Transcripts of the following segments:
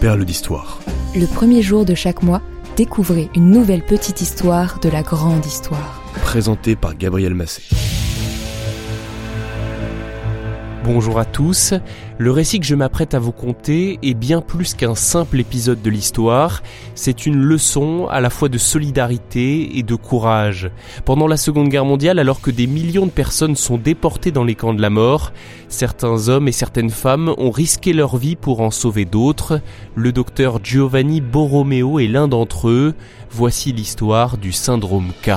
Perle d'histoire. Le premier jour de chaque mois, découvrez une nouvelle petite histoire de la grande histoire. Présenté par Gabriel Massé. Bonjour à tous, le récit que je m'apprête à vous conter est bien plus qu'un simple épisode de l'histoire, c'est une leçon à la fois de solidarité et de courage. Pendant la Seconde Guerre mondiale, alors que des millions de personnes sont déportées dans les camps de la mort, certains hommes et certaines femmes ont risqué leur vie pour en sauver d'autres. Le docteur Giovanni Borromeo est l'un d'entre eux. Voici l'histoire du syndrome K.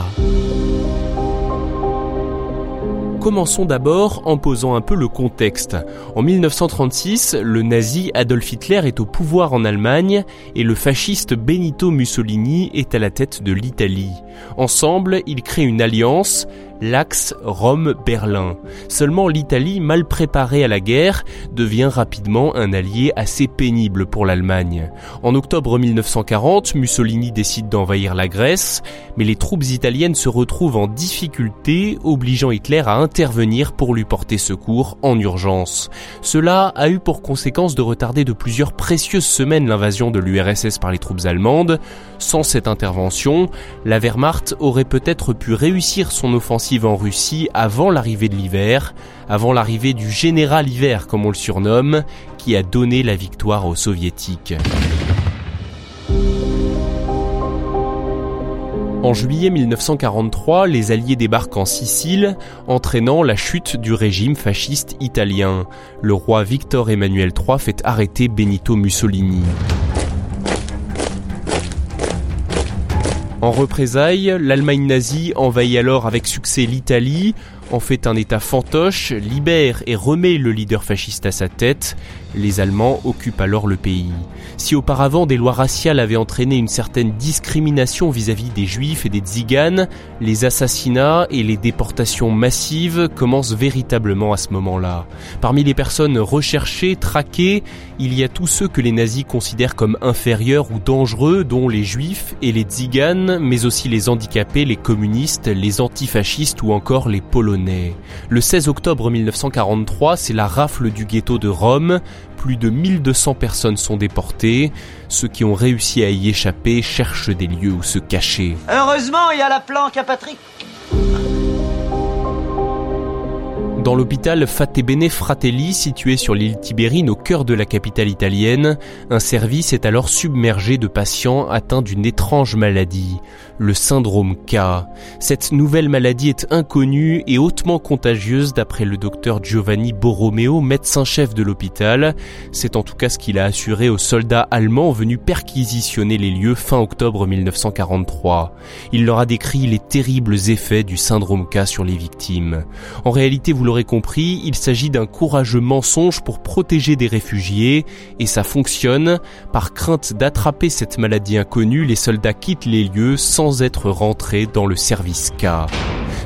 Commençons d'abord en posant un peu le contexte. En 1936, le nazi Adolf Hitler est au pouvoir en Allemagne et le fasciste Benito Mussolini est à la tête de l'Italie. Ensemble, ils créent une alliance, l'axe Rome-Berlin. Seulement l'Italie, mal préparée à la guerre, devient rapidement un allié assez pénible pour l'Allemagne. En octobre 1940, Mussolini décide d'envahir la Grèce, mais les troupes italiennes se retrouvent en difficulté, obligeant Hitler à intervenir pour lui porter secours en urgence. Cela a eu pour conséquence de retarder de plusieurs précieuses semaines l'invasion de l'URSS par les troupes allemandes. Sans cette intervention, la Wehrmacht aurait peut-être pu réussir son offensive en Russie avant l'arrivée de l'hiver, avant l'arrivée du général hiver comme on le surnomme, qui a donné la victoire aux soviétiques. En juillet 1943, les Alliés débarquent en Sicile, entraînant la chute du régime fasciste italien. Le roi Victor Emmanuel III fait arrêter Benito Mussolini. En représailles, l'Allemagne nazie envahit alors avec succès l'Italie, en fait un État fantoche, libère et remet le leader fasciste à sa tête. Les Allemands occupent alors le pays. Si auparavant des lois raciales avaient entraîné une certaine discrimination vis-à-vis des juifs et des tziganes, les assassinats et les déportations massives commencent véritablement à ce moment-là. Parmi les personnes recherchées, traquées, il y a tous ceux que les nazis considèrent comme inférieurs ou dangereux, dont les juifs et les tziganes, mais aussi les handicapés, les communistes, les antifascistes ou encore les polonais. Le 16 octobre 1943, c'est la rafle du ghetto de Rome, plus de 1200 personnes sont déportées. Ceux qui ont réussi à y échapper cherchent des lieux où se cacher. Heureusement, il y a la planque à Patrick. Dans l'hôpital Fatebene Fratelli, situé sur l'île Tibérine au cœur de la capitale italienne, un service est alors submergé de patients atteints d'une étrange maladie, le syndrome K. Cette nouvelle maladie est inconnue et hautement contagieuse d'après le docteur Giovanni Borromeo, médecin-chef de l'hôpital. C'est en tout cas ce qu'il a assuré aux soldats allemands venus perquisitionner les lieux fin octobre 1943. Il leur a décrit les terribles effets du syndrome K sur les victimes. En réalité, vous l'aurez compris, il s'agit d'un courageux mensonge pour protéger des réfugiés, et ça fonctionne. Par crainte d'attraper cette maladie inconnue, les soldats quittent les lieux sans être rentrés dans le service K.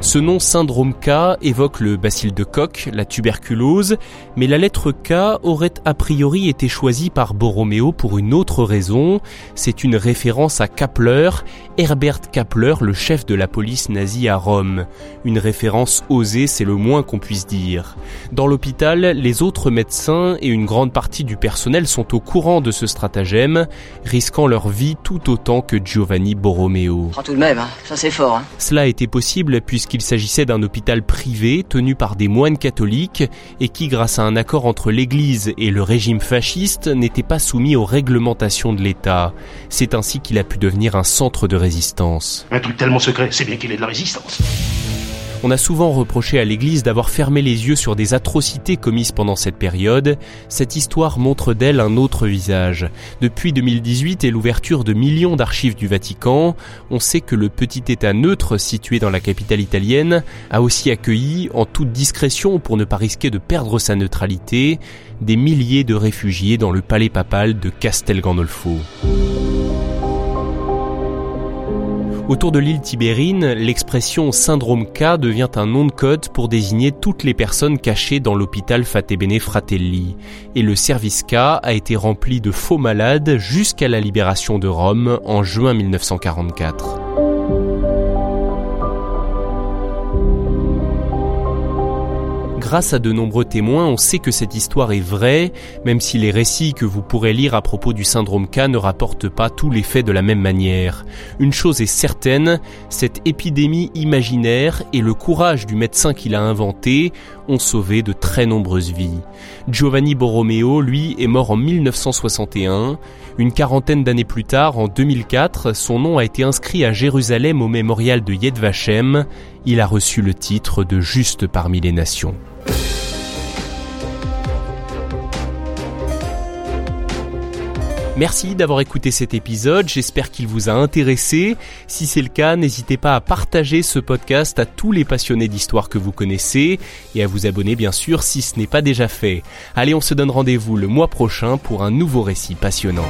Ce nom syndrome K évoque le bacille de Koch, la tuberculose, mais la lettre K aurait a priori été choisie par Borromeo pour une autre raison. C'est une référence à Kapler, Herbert Kapler, le chef de la police nazie à Rome. Une référence osée, c'est le moins qu'on puisse dire. Dans l'hôpital, les autres médecins et une grande partie du personnel sont au courant de ce stratagème, risquant leur vie tout autant que Giovanni Borromeo. tout de même, hein. ça c'est fort. Hein. Cela a été possible puisqu'il s'agissait d'un hôpital privé tenu par des moines catholiques et qui, grâce à un accord entre l'Église et le régime fasciste, n'était pas soumis aux réglementations de l'État. C'est ainsi qu'il a pu devenir un centre de résistance. Un truc tellement secret, c'est bien qu'il ait de la résistance. On a souvent reproché à l'Église d'avoir fermé les yeux sur des atrocités commises pendant cette période. Cette histoire montre d'elle un autre visage. Depuis 2018 et l'ouverture de millions d'archives du Vatican, on sait que le petit État neutre situé dans la capitale italienne a aussi accueilli, en toute discrétion pour ne pas risquer de perdre sa neutralité, des milliers de réfugiés dans le palais papal de Castel Gandolfo. Autour de l'île Tibérine, l'expression syndrome K devient un nom de code pour désigner toutes les personnes cachées dans l'hôpital Fatebene Fratelli. Et le service K a été rempli de faux malades jusqu'à la libération de Rome en juin 1944. Grâce à de nombreux témoins, on sait que cette histoire est vraie, même si les récits que vous pourrez lire à propos du syndrome K ne rapportent pas tous les faits de la même manière. Une chose est certaine, cette épidémie imaginaire et le courage du médecin qui l'a inventée ont sauvé de très nombreuses vies. Giovanni Borromeo, lui, est mort en 1961. Une quarantaine d'années plus tard, en 2004, son nom a été inscrit à Jérusalem au mémorial de Yed Vashem. Il a reçu le titre de Juste parmi les nations. Merci d'avoir écouté cet épisode, j'espère qu'il vous a intéressé. Si c'est le cas, n'hésitez pas à partager ce podcast à tous les passionnés d'histoire que vous connaissez et à vous abonner bien sûr si ce n'est pas déjà fait. Allez, on se donne rendez-vous le mois prochain pour un nouveau récit passionnant.